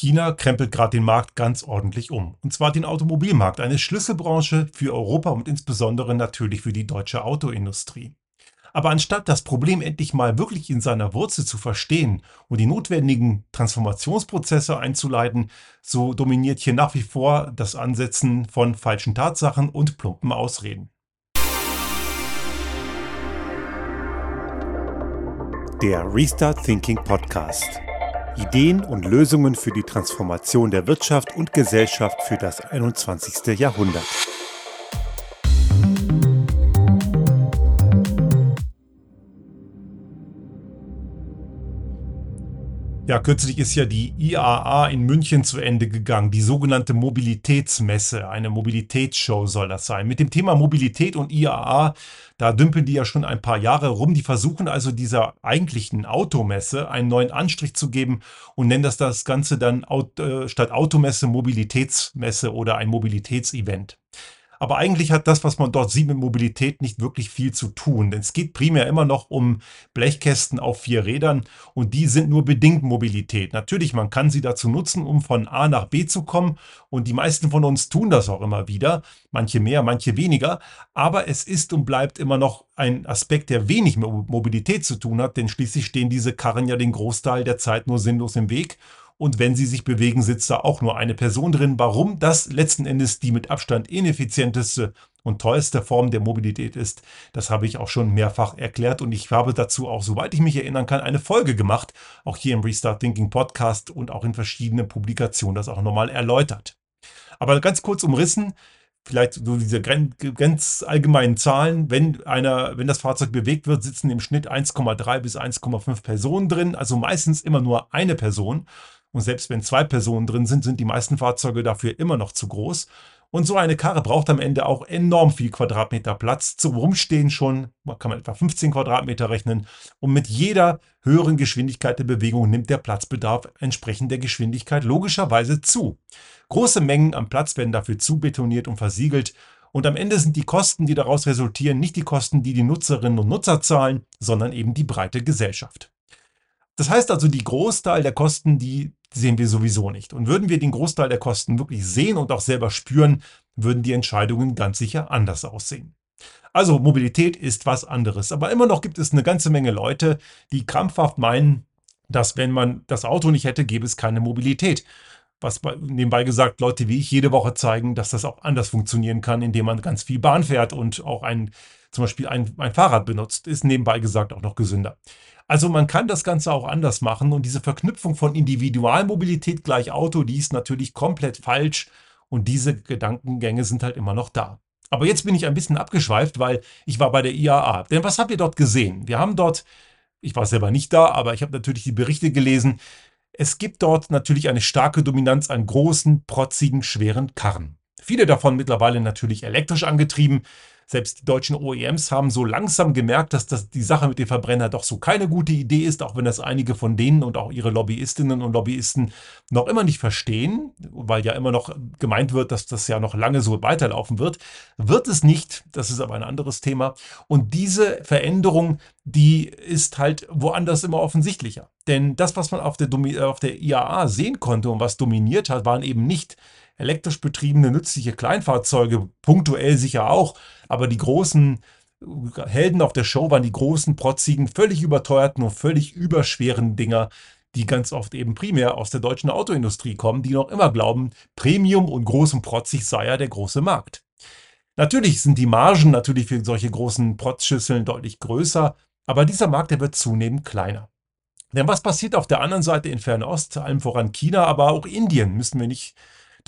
China krempelt gerade den Markt ganz ordentlich um. Und zwar den Automobilmarkt, eine Schlüsselbranche für Europa und insbesondere natürlich für die deutsche Autoindustrie. Aber anstatt das Problem endlich mal wirklich in seiner Wurzel zu verstehen und die notwendigen Transformationsprozesse einzuleiten, so dominiert hier nach wie vor das Ansetzen von falschen Tatsachen und plumpen Ausreden. Der Restart Thinking Podcast. Ideen und Lösungen für die Transformation der Wirtschaft und Gesellschaft für das 21. Jahrhundert. Ja, kürzlich ist ja die IAA in München zu Ende gegangen, die sogenannte Mobilitätsmesse. Eine Mobilitätsshow soll das sein. Mit dem Thema Mobilität und IAA, da dümpeln die ja schon ein paar Jahre rum. Die versuchen also dieser eigentlichen Automesse einen neuen Anstrich zu geben und nennen das das Ganze dann äh, statt Automesse Mobilitätsmesse oder ein Mobilitätsevent. Aber eigentlich hat das, was man dort sieht mit Mobilität, nicht wirklich viel zu tun. Denn es geht primär immer noch um Blechkästen auf vier Rädern und die sind nur bedingt Mobilität. Natürlich, man kann sie dazu nutzen, um von A nach B zu kommen und die meisten von uns tun das auch immer wieder. Manche mehr, manche weniger. Aber es ist und bleibt immer noch ein Aspekt, der wenig mit Mobilität zu tun hat, denn schließlich stehen diese Karren ja den Großteil der Zeit nur sinnlos im Weg und wenn sie sich bewegen, sitzt da auch nur eine Person drin. Warum? Das letzten Endes die mit Abstand ineffizienteste und teuerste Form der Mobilität ist, das habe ich auch schon mehrfach erklärt. Und ich habe dazu auch, soweit ich mich erinnern kann, eine Folge gemacht, auch hier im Restart Thinking Podcast und auch in verschiedenen Publikationen das auch nochmal erläutert. Aber ganz kurz umrissen, vielleicht so diese ganz allgemeinen Zahlen, wenn einer, wenn das Fahrzeug bewegt wird, sitzen im Schnitt 1,3 bis 1,5 Personen drin, also meistens immer nur eine Person. Und selbst wenn zwei Personen drin sind, sind die meisten Fahrzeuge dafür immer noch zu groß. Und so eine Karre braucht am Ende auch enorm viel Quadratmeter Platz. Zum Rumstehen schon kann man etwa 15 Quadratmeter rechnen. Und mit jeder höheren Geschwindigkeit der Bewegung nimmt der Platzbedarf entsprechend der Geschwindigkeit logischerweise zu. Große Mengen am Platz werden dafür zubetoniert und versiegelt. Und am Ende sind die Kosten, die daraus resultieren, nicht die Kosten, die die Nutzerinnen und Nutzer zahlen, sondern eben die breite Gesellschaft. Das heißt also, die Großteil der Kosten, die sehen wir sowieso nicht. Und würden wir den Großteil der Kosten wirklich sehen und auch selber spüren, würden die Entscheidungen ganz sicher anders aussehen. Also Mobilität ist was anderes. Aber immer noch gibt es eine ganze Menge Leute, die krampfhaft meinen, dass wenn man das Auto nicht hätte, gäbe es keine Mobilität. Was nebenbei gesagt Leute wie ich jede Woche zeigen, dass das auch anders funktionieren kann, indem man ganz viel Bahn fährt und auch ein, zum Beispiel ein, ein Fahrrad benutzt, ist nebenbei gesagt auch noch gesünder. Also man kann das Ganze auch anders machen und diese Verknüpfung von Individualmobilität gleich Auto, die ist natürlich komplett falsch und diese Gedankengänge sind halt immer noch da. Aber jetzt bin ich ein bisschen abgeschweift, weil ich war bei der IAA. Denn was habt ihr dort gesehen? Wir haben dort, ich war selber nicht da, aber ich habe natürlich die Berichte gelesen. Es gibt dort natürlich eine starke Dominanz an großen, protzigen, schweren Karren. Viele davon mittlerweile natürlich elektrisch angetrieben. Selbst die deutschen OEMs haben so langsam gemerkt, dass das die Sache mit dem Verbrenner doch so keine gute Idee ist, auch wenn das einige von denen und auch ihre Lobbyistinnen und Lobbyisten noch immer nicht verstehen, weil ja immer noch gemeint wird, dass das ja noch lange so weiterlaufen wird. Wird es nicht, das ist aber ein anderes Thema. Und diese Veränderung, die ist halt woanders immer offensichtlicher. Denn das, was man auf der, auf der IAA sehen konnte und was dominiert hat, waren eben nicht elektrisch betriebene nützliche Kleinfahrzeuge, punktuell sicher auch, aber die großen Helden auf der Show waren die großen, protzigen, völlig überteuerten und völlig überschweren Dinger, die ganz oft eben primär aus der deutschen Autoindustrie kommen, die noch immer glauben, Premium und groß und protzig sei ja der große Markt. Natürlich sind die Margen natürlich für solche großen Protzschüsseln deutlich größer, aber dieser Markt, der wird zunehmend kleiner. Denn was passiert auf der anderen Seite in Fernost, allem voran China, aber auch Indien, müssen wir nicht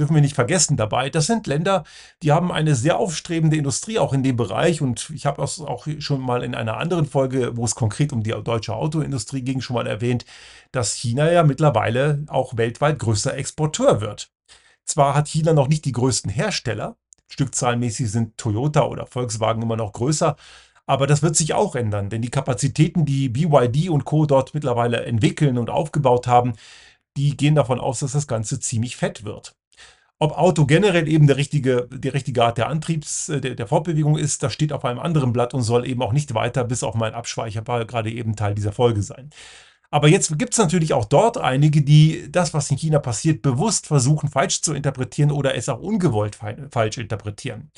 dürfen wir nicht vergessen dabei. Das sind Länder, die haben eine sehr aufstrebende Industrie auch in dem Bereich. Und ich habe das auch schon mal in einer anderen Folge, wo es konkret um die deutsche Autoindustrie ging, schon mal erwähnt, dass China ja mittlerweile auch weltweit größter Exporteur wird. Zwar hat China noch nicht die größten Hersteller, stückzahlenmäßig sind Toyota oder Volkswagen immer noch größer, aber das wird sich auch ändern, denn die Kapazitäten, die BYD und Co. dort mittlerweile entwickeln und aufgebaut haben, die gehen davon aus, dass das Ganze ziemlich fett wird. Ob Auto generell eben der richtige, die richtige Art der Antriebs, äh, der, der Fortbewegung ist, das steht auf einem anderen Blatt und soll eben auch nicht weiter bis auf meinen Abspeicherbar gerade eben Teil dieser Folge sein. Aber jetzt gibt es natürlich auch dort einige, die das, was in China passiert, bewusst versuchen falsch zu interpretieren oder es auch ungewollt falsch interpretieren.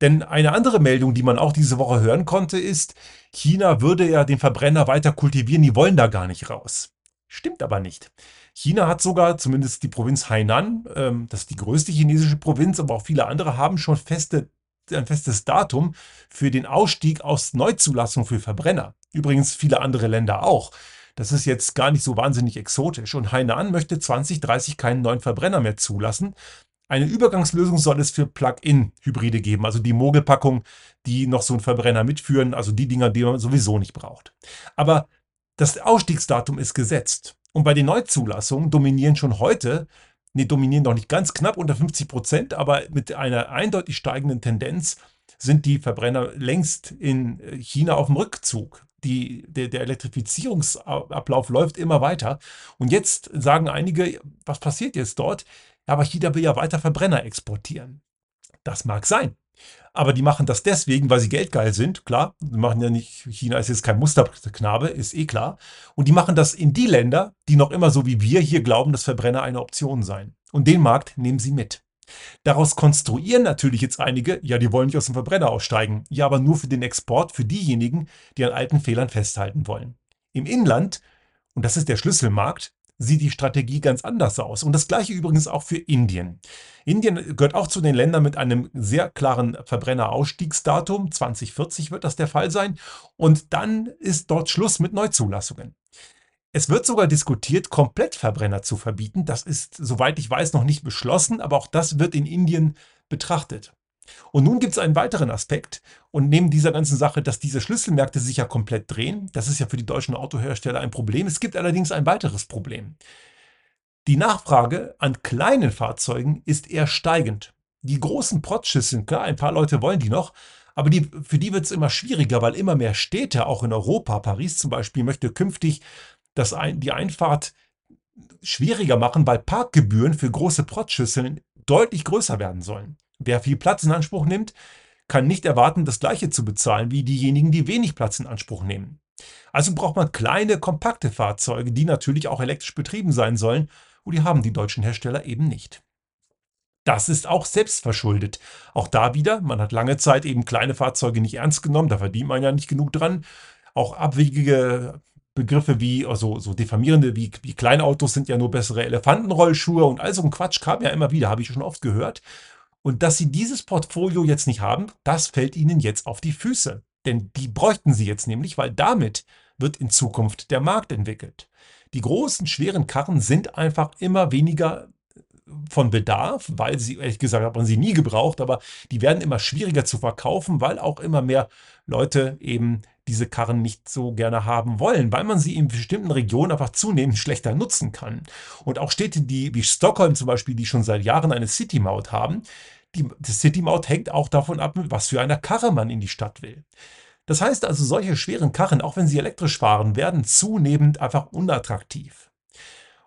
Denn eine andere Meldung, die man auch diese Woche hören konnte, ist, China würde ja den Verbrenner weiter kultivieren, die wollen da gar nicht raus. Stimmt aber nicht. China hat sogar, zumindest die Provinz Hainan, ähm, das ist die größte chinesische Provinz, aber auch viele andere haben schon feste, ein festes Datum für den Ausstieg aus Neuzulassung für Verbrenner. Übrigens viele andere Länder auch. Das ist jetzt gar nicht so wahnsinnig exotisch. Und Hainan möchte 2030 keinen neuen Verbrenner mehr zulassen. Eine Übergangslösung soll es für Plug-in-Hybride geben, also die Mogelpackung, die noch so einen Verbrenner mitführen, also die Dinger, die man sowieso nicht braucht. Aber das Ausstiegsdatum ist gesetzt. Und bei den Neuzulassungen dominieren schon heute, nee, dominieren noch nicht ganz knapp unter 50 Prozent, aber mit einer eindeutig steigenden Tendenz sind die Verbrenner längst in China auf dem Rückzug die, der, der Elektrifizierungsablauf läuft immer weiter. Und jetzt sagen einige, was passiert jetzt dort? Ja, aber China will ja weiter Verbrenner exportieren. Das mag sein. Aber die machen das deswegen, weil sie geldgeil sind. Klar, die machen ja nicht, China ist jetzt kein Musterknabe, ist eh klar. Und die machen das in die Länder, die noch immer so wie wir hier glauben, dass Verbrenner eine Option seien. Und den Markt nehmen sie mit. Daraus konstruieren natürlich jetzt einige, ja, die wollen nicht aus dem Verbrenner aussteigen. Ja, aber nur für den Export, für diejenigen, die an alten Fehlern festhalten wollen. Im Inland, und das ist der Schlüsselmarkt, sieht die Strategie ganz anders aus. Und das gleiche übrigens auch für Indien. Indien gehört auch zu den Ländern mit einem sehr klaren Verbrennerausstiegsdatum. 2040 wird das der Fall sein. Und dann ist dort Schluss mit Neuzulassungen. Es wird sogar diskutiert, Komplettverbrenner zu verbieten. Das ist, soweit ich weiß, noch nicht beschlossen, aber auch das wird in Indien betrachtet. Und nun gibt es einen weiteren Aspekt und neben dieser ganzen Sache, dass diese Schlüsselmärkte sich ja komplett drehen, das ist ja für die deutschen Autohersteller ein Problem. Es gibt allerdings ein weiteres Problem. Die Nachfrage an kleinen Fahrzeugen ist eher steigend. Die großen Protzschüsseln, klar, ein paar Leute wollen die noch, aber die, für die wird es immer schwieriger, weil immer mehr Städte, auch in Europa, Paris zum Beispiel, möchte künftig das ein, die Einfahrt schwieriger machen, weil Parkgebühren für große Protzschüsseln deutlich größer werden sollen. Wer viel Platz in Anspruch nimmt, kann nicht erwarten, das gleiche zu bezahlen wie diejenigen, die wenig Platz in Anspruch nehmen. Also braucht man kleine, kompakte Fahrzeuge, die natürlich auch elektrisch betrieben sein sollen, und die haben die deutschen Hersteller eben nicht. Das ist auch selbstverschuldet. Auch da wieder, man hat lange Zeit eben kleine Fahrzeuge nicht ernst genommen, da verdient man ja nicht genug dran. Auch abwegige Begriffe wie, also so diffamierende wie, wie Kleinautos sind ja nur bessere Elefantenrollschuhe und all so ein Quatsch kam ja immer wieder, habe ich schon oft gehört. Und dass sie dieses Portfolio jetzt nicht haben, das fällt ihnen jetzt auf die Füße. Denn die bräuchten sie jetzt nämlich, weil damit wird in Zukunft der Markt entwickelt. Die großen, schweren Karren sind einfach immer weniger von Bedarf, weil sie, ehrlich gesagt, hat man sie nie gebraucht, aber die werden immer schwieriger zu verkaufen, weil auch immer mehr Leute eben diese Karren nicht so gerne haben wollen, weil man sie in bestimmten Regionen einfach zunehmend schlechter nutzen kann. Und auch Städte, die wie Stockholm zum Beispiel, die schon seit Jahren eine City-Maut haben, die, die City-Maut hängt auch davon ab, was für einer Karre man in die Stadt will. Das heißt also, solche schweren Karren, auch wenn sie elektrisch fahren, werden zunehmend einfach unattraktiv.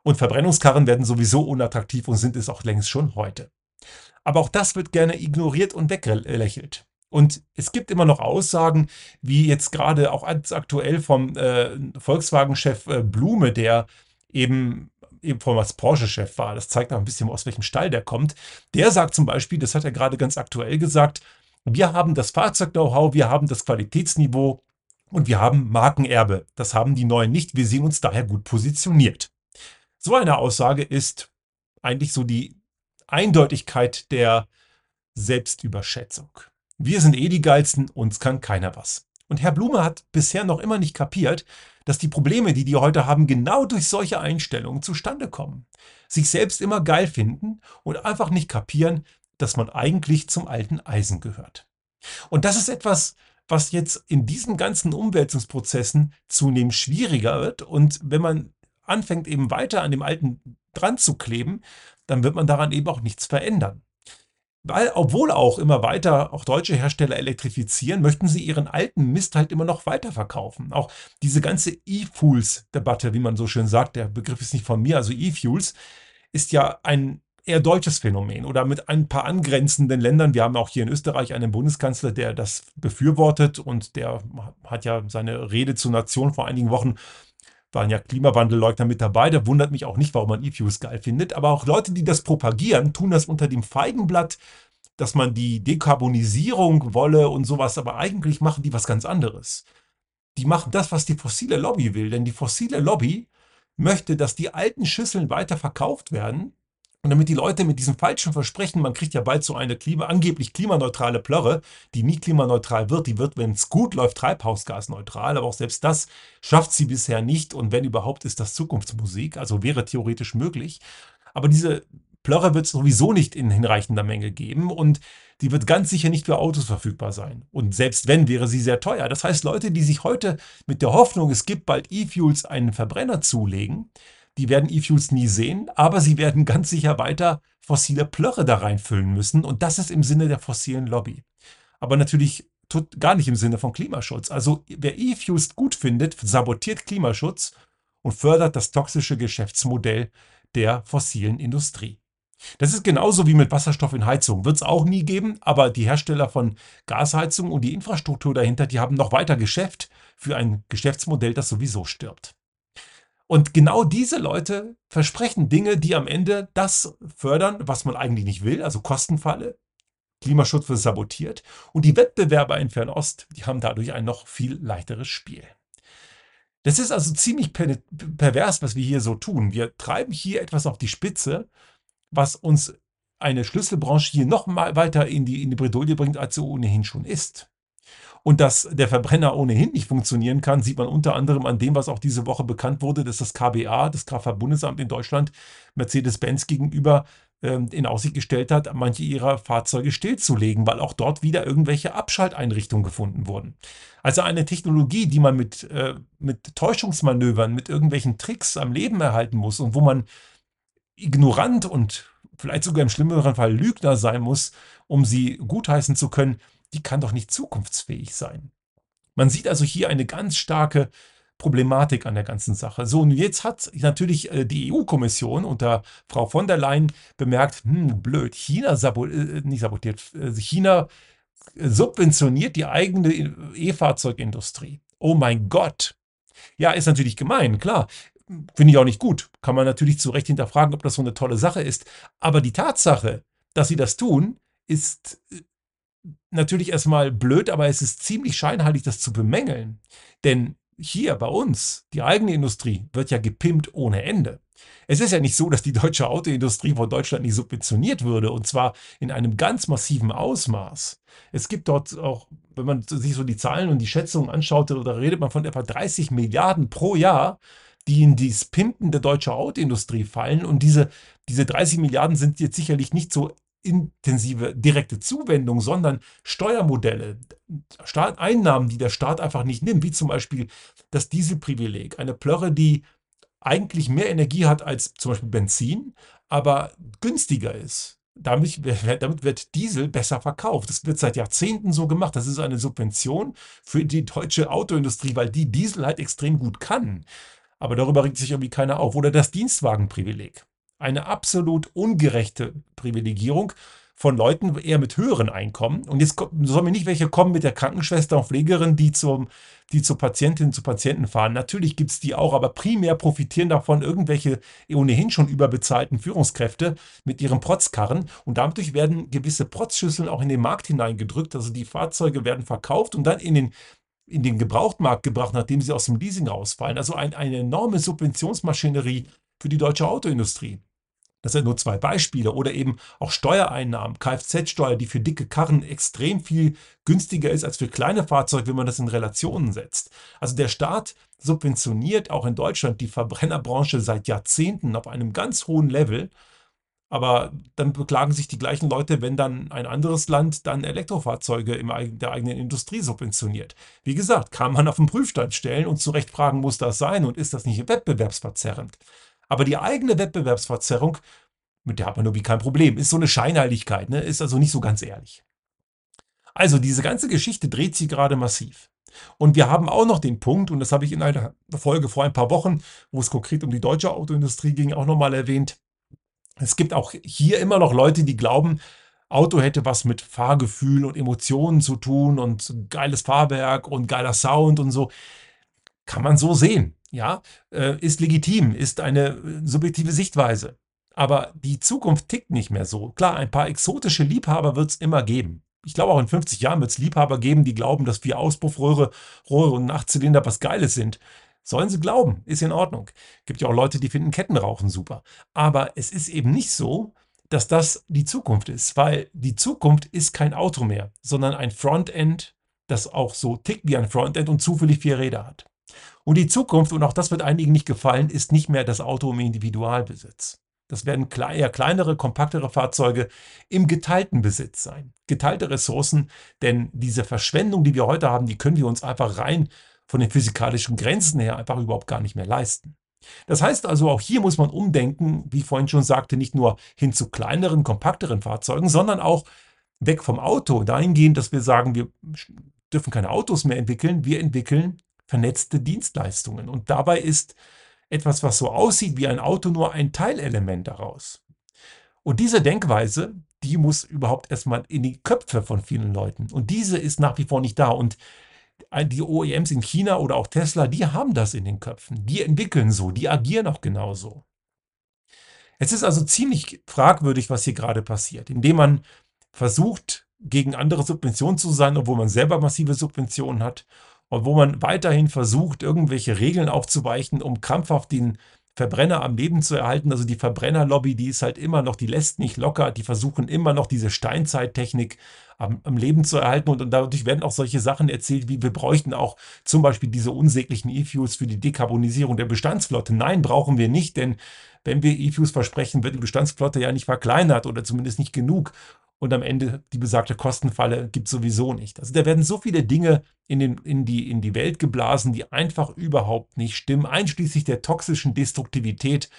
Und Verbrennungskarren werden sowieso unattraktiv und sind es auch längst schon heute. Aber auch das wird gerne ignoriert und weggelächelt. Und es gibt immer noch Aussagen, wie jetzt gerade auch aktuell vom äh, Volkswagen-Chef äh, Blume, der eben eben vom als Porsche-Chef war. Das zeigt auch ein bisschen, aus welchem Stall der kommt. Der sagt zum Beispiel, das hat er gerade ganz aktuell gesagt, wir haben das Fahrzeug-Know-how, wir haben das Qualitätsniveau und wir haben Markenerbe. Das haben die Neuen nicht. Wir sehen uns daher gut positioniert. So eine Aussage ist eigentlich so die Eindeutigkeit der Selbstüberschätzung. Wir sind eh die Geilsten, uns kann keiner was. Und Herr Blume hat bisher noch immer nicht kapiert, dass die Probleme, die die heute haben, genau durch solche Einstellungen zustande kommen. Sich selbst immer geil finden und einfach nicht kapieren, dass man eigentlich zum alten Eisen gehört. Und das ist etwas, was jetzt in diesen ganzen Umwälzungsprozessen zunehmend schwieriger wird. Und wenn man anfängt eben weiter an dem Alten dran zu kleben, dann wird man daran eben auch nichts verändern. Weil, obwohl auch immer weiter auch deutsche Hersteller elektrifizieren, möchten sie ihren alten Mist halt immer noch weiterverkaufen. Auch diese ganze E-Fools-Debatte, wie man so schön sagt, der Begriff ist nicht von mir, also E-Fuels, ist ja ein eher deutsches Phänomen oder mit ein paar angrenzenden Ländern. Wir haben auch hier in Österreich einen Bundeskanzler, der das befürwortet und der hat ja seine Rede zur Nation vor einigen Wochen waren ja Klimawandelleugner mit dabei. Da wundert mich auch nicht, warum man E-Fuels geil findet. Aber auch Leute, die das propagieren, tun das unter dem Feigenblatt, dass man die Dekarbonisierung wolle und sowas. Aber eigentlich machen die was ganz anderes. Die machen das, was die fossile Lobby will. Denn die fossile Lobby möchte, dass die alten Schüsseln weiter verkauft werden und damit die Leute mit diesem falschen Versprechen, man kriegt ja bald so eine Klima, angeblich klimaneutrale Plörre, die nie klimaneutral wird, die wird, wenn es gut läuft, treibhausgasneutral, aber auch selbst das schafft sie bisher nicht und wenn überhaupt ist das Zukunftsmusik, also wäre theoretisch möglich. Aber diese Plörre wird es sowieso nicht in hinreichender Menge geben und die wird ganz sicher nicht für Autos verfügbar sein. Und selbst wenn, wäre sie sehr teuer. Das heißt, Leute, die sich heute mit der Hoffnung, es gibt bald E-Fuels, einen Verbrenner zulegen, die werden E-Fuels nie sehen, aber sie werden ganz sicher weiter fossile Plörre da reinfüllen müssen. Und das ist im Sinne der fossilen Lobby. Aber natürlich tut gar nicht im Sinne von Klimaschutz. Also wer E-Fuels gut findet, sabotiert Klimaschutz und fördert das toxische Geschäftsmodell der fossilen Industrie. Das ist genauso wie mit Wasserstoff in Heizung. Wird es auch nie geben, aber die Hersteller von Gasheizung und die Infrastruktur dahinter, die haben noch weiter Geschäft für ein Geschäftsmodell, das sowieso stirbt. Und genau diese Leute versprechen Dinge, die am Ende das fördern, was man eigentlich nicht will, also Kostenfalle. Klimaschutz wird sabotiert und die Wettbewerber in Fernost, die haben dadurch ein noch viel leichteres Spiel. Das ist also ziemlich per pervers, was wir hier so tun. Wir treiben hier etwas auf die Spitze, was uns eine Schlüsselbranche hier noch mal weiter in die, in die Bredouille bringt, als sie ohnehin schon ist. Und dass der Verbrenner ohnehin nicht funktionieren kann, sieht man unter anderem an dem, was auch diese Woche bekannt wurde, dass das KBA, das Kraftfahrtbundesamt in Deutschland, Mercedes-Benz gegenüber ähm, in Aussicht gestellt hat, manche ihrer Fahrzeuge stillzulegen, weil auch dort wieder irgendwelche Abschalteinrichtungen gefunden wurden. Also eine Technologie, die man mit, äh, mit Täuschungsmanövern, mit irgendwelchen Tricks am Leben erhalten muss und wo man ignorant und vielleicht sogar im schlimmeren Fall Lügner sein muss, um sie gutheißen zu können, die kann doch nicht zukunftsfähig sein. Man sieht also hier eine ganz starke Problematik an der ganzen Sache. So, und jetzt hat natürlich äh, die EU-Kommission unter Frau von der Leyen bemerkt, hm, blöd, China sabot äh, nicht sabotiert, äh, China subventioniert die eigene E-Fahrzeugindustrie. Oh mein Gott. Ja, ist natürlich gemein, klar. Finde ich auch nicht gut. Kann man natürlich zu Recht hinterfragen, ob das so eine tolle Sache ist. Aber die Tatsache, dass sie das tun, ist natürlich erstmal blöd, aber es ist ziemlich scheinheilig, das zu bemängeln. Denn hier bei uns, die eigene Industrie, wird ja gepimpt ohne Ende. Es ist ja nicht so, dass die deutsche Autoindustrie von Deutschland nicht subventioniert würde, und zwar in einem ganz massiven Ausmaß. Es gibt dort auch, wenn man sich so die Zahlen und die Schätzungen anschaut, da redet man von etwa 30 Milliarden pro Jahr, die in dieses Pimpen der deutschen Autoindustrie fallen. Und diese, diese 30 Milliarden sind jetzt sicherlich nicht so intensive direkte Zuwendung, sondern Steuermodelle, Staat, Einnahmen, die der Staat einfach nicht nimmt, wie zum Beispiel das Dieselprivileg. Eine Plörre, die eigentlich mehr Energie hat als zum Beispiel Benzin, aber günstiger ist. Damit, damit, wird Diesel besser verkauft. Das wird seit Jahrzehnten so gemacht. Das ist eine Subvention für die deutsche Autoindustrie, weil die Diesel halt extrem gut kann. Aber darüber regt sich irgendwie keiner auf. Oder das Dienstwagenprivileg eine absolut ungerechte Privilegierung von Leuten eher mit höheren Einkommen. Und jetzt sollen mir nicht welche kommen mit der Krankenschwester und Pflegerin, die, zum, die zu Patientinnen, zu Patienten fahren. Natürlich gibt es die auch, aber primär profitieren davon irgendwelche ohnehin schon überbezahlten Führungskräfte mit ihren Protzkarren. Und dadurch werden gewisse Protzschüsseln auch in den Markt hineingedrückt. Also die Fahrzeuge werden verkauft und dann in den in den Gebrauchtmarkt gebracht, nachdem sie aus dem Leasing rausfallen. Also ein, eine enorme Subventionsmaschinerie für die deutsche Autoindustrie. Das sind nur zwei Beispiele. Oder eben auch Steuereinnahmen, Kfz-Steuer, die für dicke Karren extrem viel günstiger ist als für kleine Fahrzeuge, wenn man das in Relationen setzt. Also der Staat subventioniert auch in Deutschland die Verbrennerbranche seit Jahrzehnten auf einem ganz hohen Level. Aber dann beklagen sich die gleichen Leute, wenn dann ein anderes Land dann Elektrofahrzeuge in der eigenen Industrie subventioniert. Wie gesagt, kann man auf den Prüfstand stellen und zu Recht fragen, muss das sein und ist das nicht wettbewerbsverzerrend? Aber die eigene Wettbewerbsverzerrung, mit der hat man irgendwie kein Problem. Ist so eine Scheinheiligkeit, ne? ist also nicht so ganz ehrlich. Also diese ganze Geschichte dreht sich gerade massiv. Und wir haben auch noch den Punkt, und das habe ich in einer Folge vor ein paar Wochen, wo es konkret um die deutsche Autoindustrie ging, auch nochmal erwähnt. Es gibt auch hier immer noch Leute, die glauben, Auto hätte was mit Fahrgefühl und Emotionen zu tun und geiles Fahrwerk und geiler Sound und so. Kann man so sehen. Ja, äh, ist legitim, ist eine äh, subjektive Sichtweise. Aber die Zukunft tickt nicht mehr so. Klar, ein paar exotische Liebhaber wird es immer geben. Ich glaube, auch in 50 Jahren wird es Liebhaber geben, die glauben, dass vier Auspuffröhre Rohre und Achtzylinder was Geiles sind. Sollen sie glauben, ist in Ordnung. Gibt ja auch Leute, die finden Kettenrauchen super. Aber es ist eben nicht so, dass das die Zukunft ist, weil die Zukunft ist kein Auto mehr, sondern ein Frontend, das auch so tickt wie ein Frontend und zufällig vier Räder hat. Und die Zukunft, und auch das wird einigen nicht gefallen, ist nicht mehr das Auto im Individualbesitz. Das werden eher kleinere, kompaktere Fahrzeuge im geteilten Besitz sein. Geteilte Ressourcen, denn diese Verschwendung, die wir heute haben, die können wir uns einfach rein von den physikalischen Grenzen her einfach überhaupt gar nicht mehr leisten. Das heißt also, auch hier muss man umdenken, wie ich vorhin schon sagte, nicht nur hin zu kleineren, kompakteren Fahrzeugen, sondern auch weg vom Auto, dahingehend, dass wir sagen, wir dürfen keine Autos mehr entwickeln, wir entwickeln vernetzte Dienstleistungen. Und dabei ist etwas, was so aussieht wie ein Auto, nur ein Teilelement daraus. Und diese Denkweise, die muss überhaupt erstmal in die Köpfe von vielen Leuten. Und diese ist nach wie vor nicht da. Und die OEMs in China oder auch Tesla, die haben das in den Köpfen. Die entwickeln so, die agieren auch genauso. Es ist also ziemlich fragwürdig, was hier gerade passiert, indem man versucht, gegen andere Subventionen zu sein, obwohl man selber massive Subventionen hat und wo man weiterhin versucht, irgendwelche Regeln aufzuweichen, um krampfhaft den Verbrenner am Leben zu erhalten. Also die Verbrennerlobby, die ist halt immer noch, die lässt nicht locker, die versuchen immer noch diese Steinzeittechnik am, am Leben zu erhalten und, und, dadurch werden auch solche Sachen erzählt, wie wir bräuchten auch zum Beispiel diese unsäglichen E-Fuels für die Dekarbonisierung der Bestandsflotte. Nein, brauchen wir nicht, denn wenn wir E-Fuels versprechen, wird die Bestandsflotte ja nicht verkleinert oder zumindest nicht genug und am Ende die besagte Kostenfalle gibt sowieso nicht. Also da werden so viele Dinge in, den, in, die, in die Welt geblasen, die einfach überhaupt nicht stimmen, einschließlich der toxischen Destruktivität,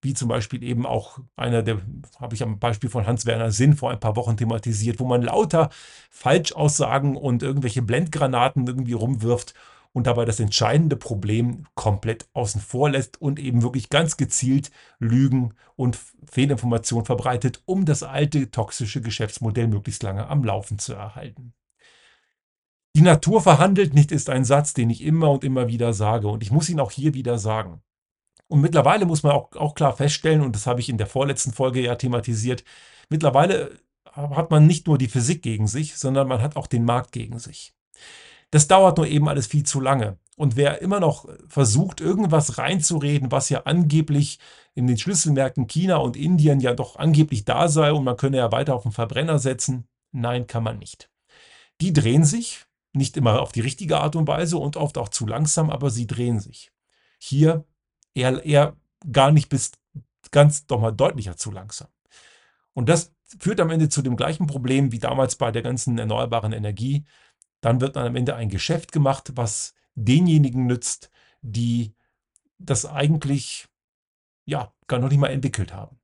wie zum Beispiel eben auch einer der, habe ich am Beispiel von Hans-Werner Sinn vor ein paar Wochen thematisiert, wo man lauter Falschaussagen und irgendwelche Blendgranaten irgendwie rumwirft und dabei das entscheidende Problem komplett außen vor lässt und eben wirklich ganz gezielt Lügen und Fehlinformationen verbreitet, um das alte toxische Geschäftsmodell möglichst lange am Laufen zu erhalten. Die Natur verhandelt nicht ist ein Satz, den ich immer und immer wieder sage und ich muss ihn auch hier wieder sagen. Und mittlerweile muss man auch, auch klar feststellen, und das habe ich in der vorletzten Folge ja thematisiert, mittlerweile hat man nicht nur die Physik gegen sich, sondern man hat auch den Markt gegen sich. Das dauert nur eben alles viel zu lange. Und wer immer noch versucht, irgendwas reinzureden, was ja angeblich in den Schlüsselmärkten China und Indien ja doch angeblich da sei und man könne ja weiter auf den Verbrenner setzen, nein, kann man nicht. Die drehen sich, nicht immer auf die richtige Art und Weise und oft auch zu langsam, aber sie drehen sich. Hier eher, eher gar nicht bis ganz doch mal deutlicher zu langsam. Und das führt am Ende zu dem gleichen Problem wie damals bei der ganzen erneuerbaren Energie dann wird am Ende ein Geschäft gemacht, was denjenigen nützt, die das eigentlich ja gar noch nicht mal entwickelt haben.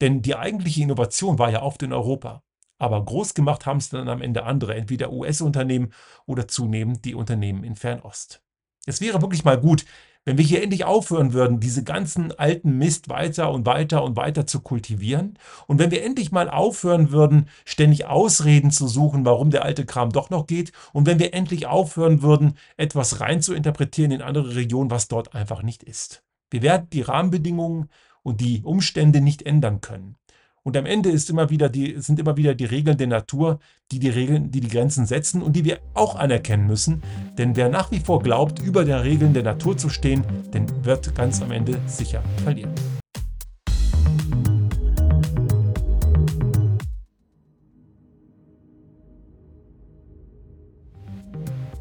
Denn die eigentliche Innovation war ja oft in Europa. Aber groß gemacht haben es dann am Ende andere, entweder US-Unternehmen oder zunehmend die Unternehmen in Fernost. Es wäre wirklich mal gut, wenn wir hier endlich aufhören würden, diese ganzen alten Mist weiter und weiter und weiter zu kultivieren und wenn wir endlich mal aufhören würden, ständig Ausreden zu suchen, warum der alte Kram doch noch geht und wenn wir endlich aufhören würden, etwas rein zu interpretieren in andere Regionen, was dort einfach nicht ist. Wir werden die Rahmenbedingungen und die Umstände nicht ändern können. Und am Ende ist immer wieder die, sind immer wieder die Regeln der Natur, die die Regeln, die die Grenzen setzen und die wir auch anerkennen müssen. Denn wer nach wie vor glaubt, über den Regeln der Natur zu stehen, den wird ganz am Ende sicher verlieren.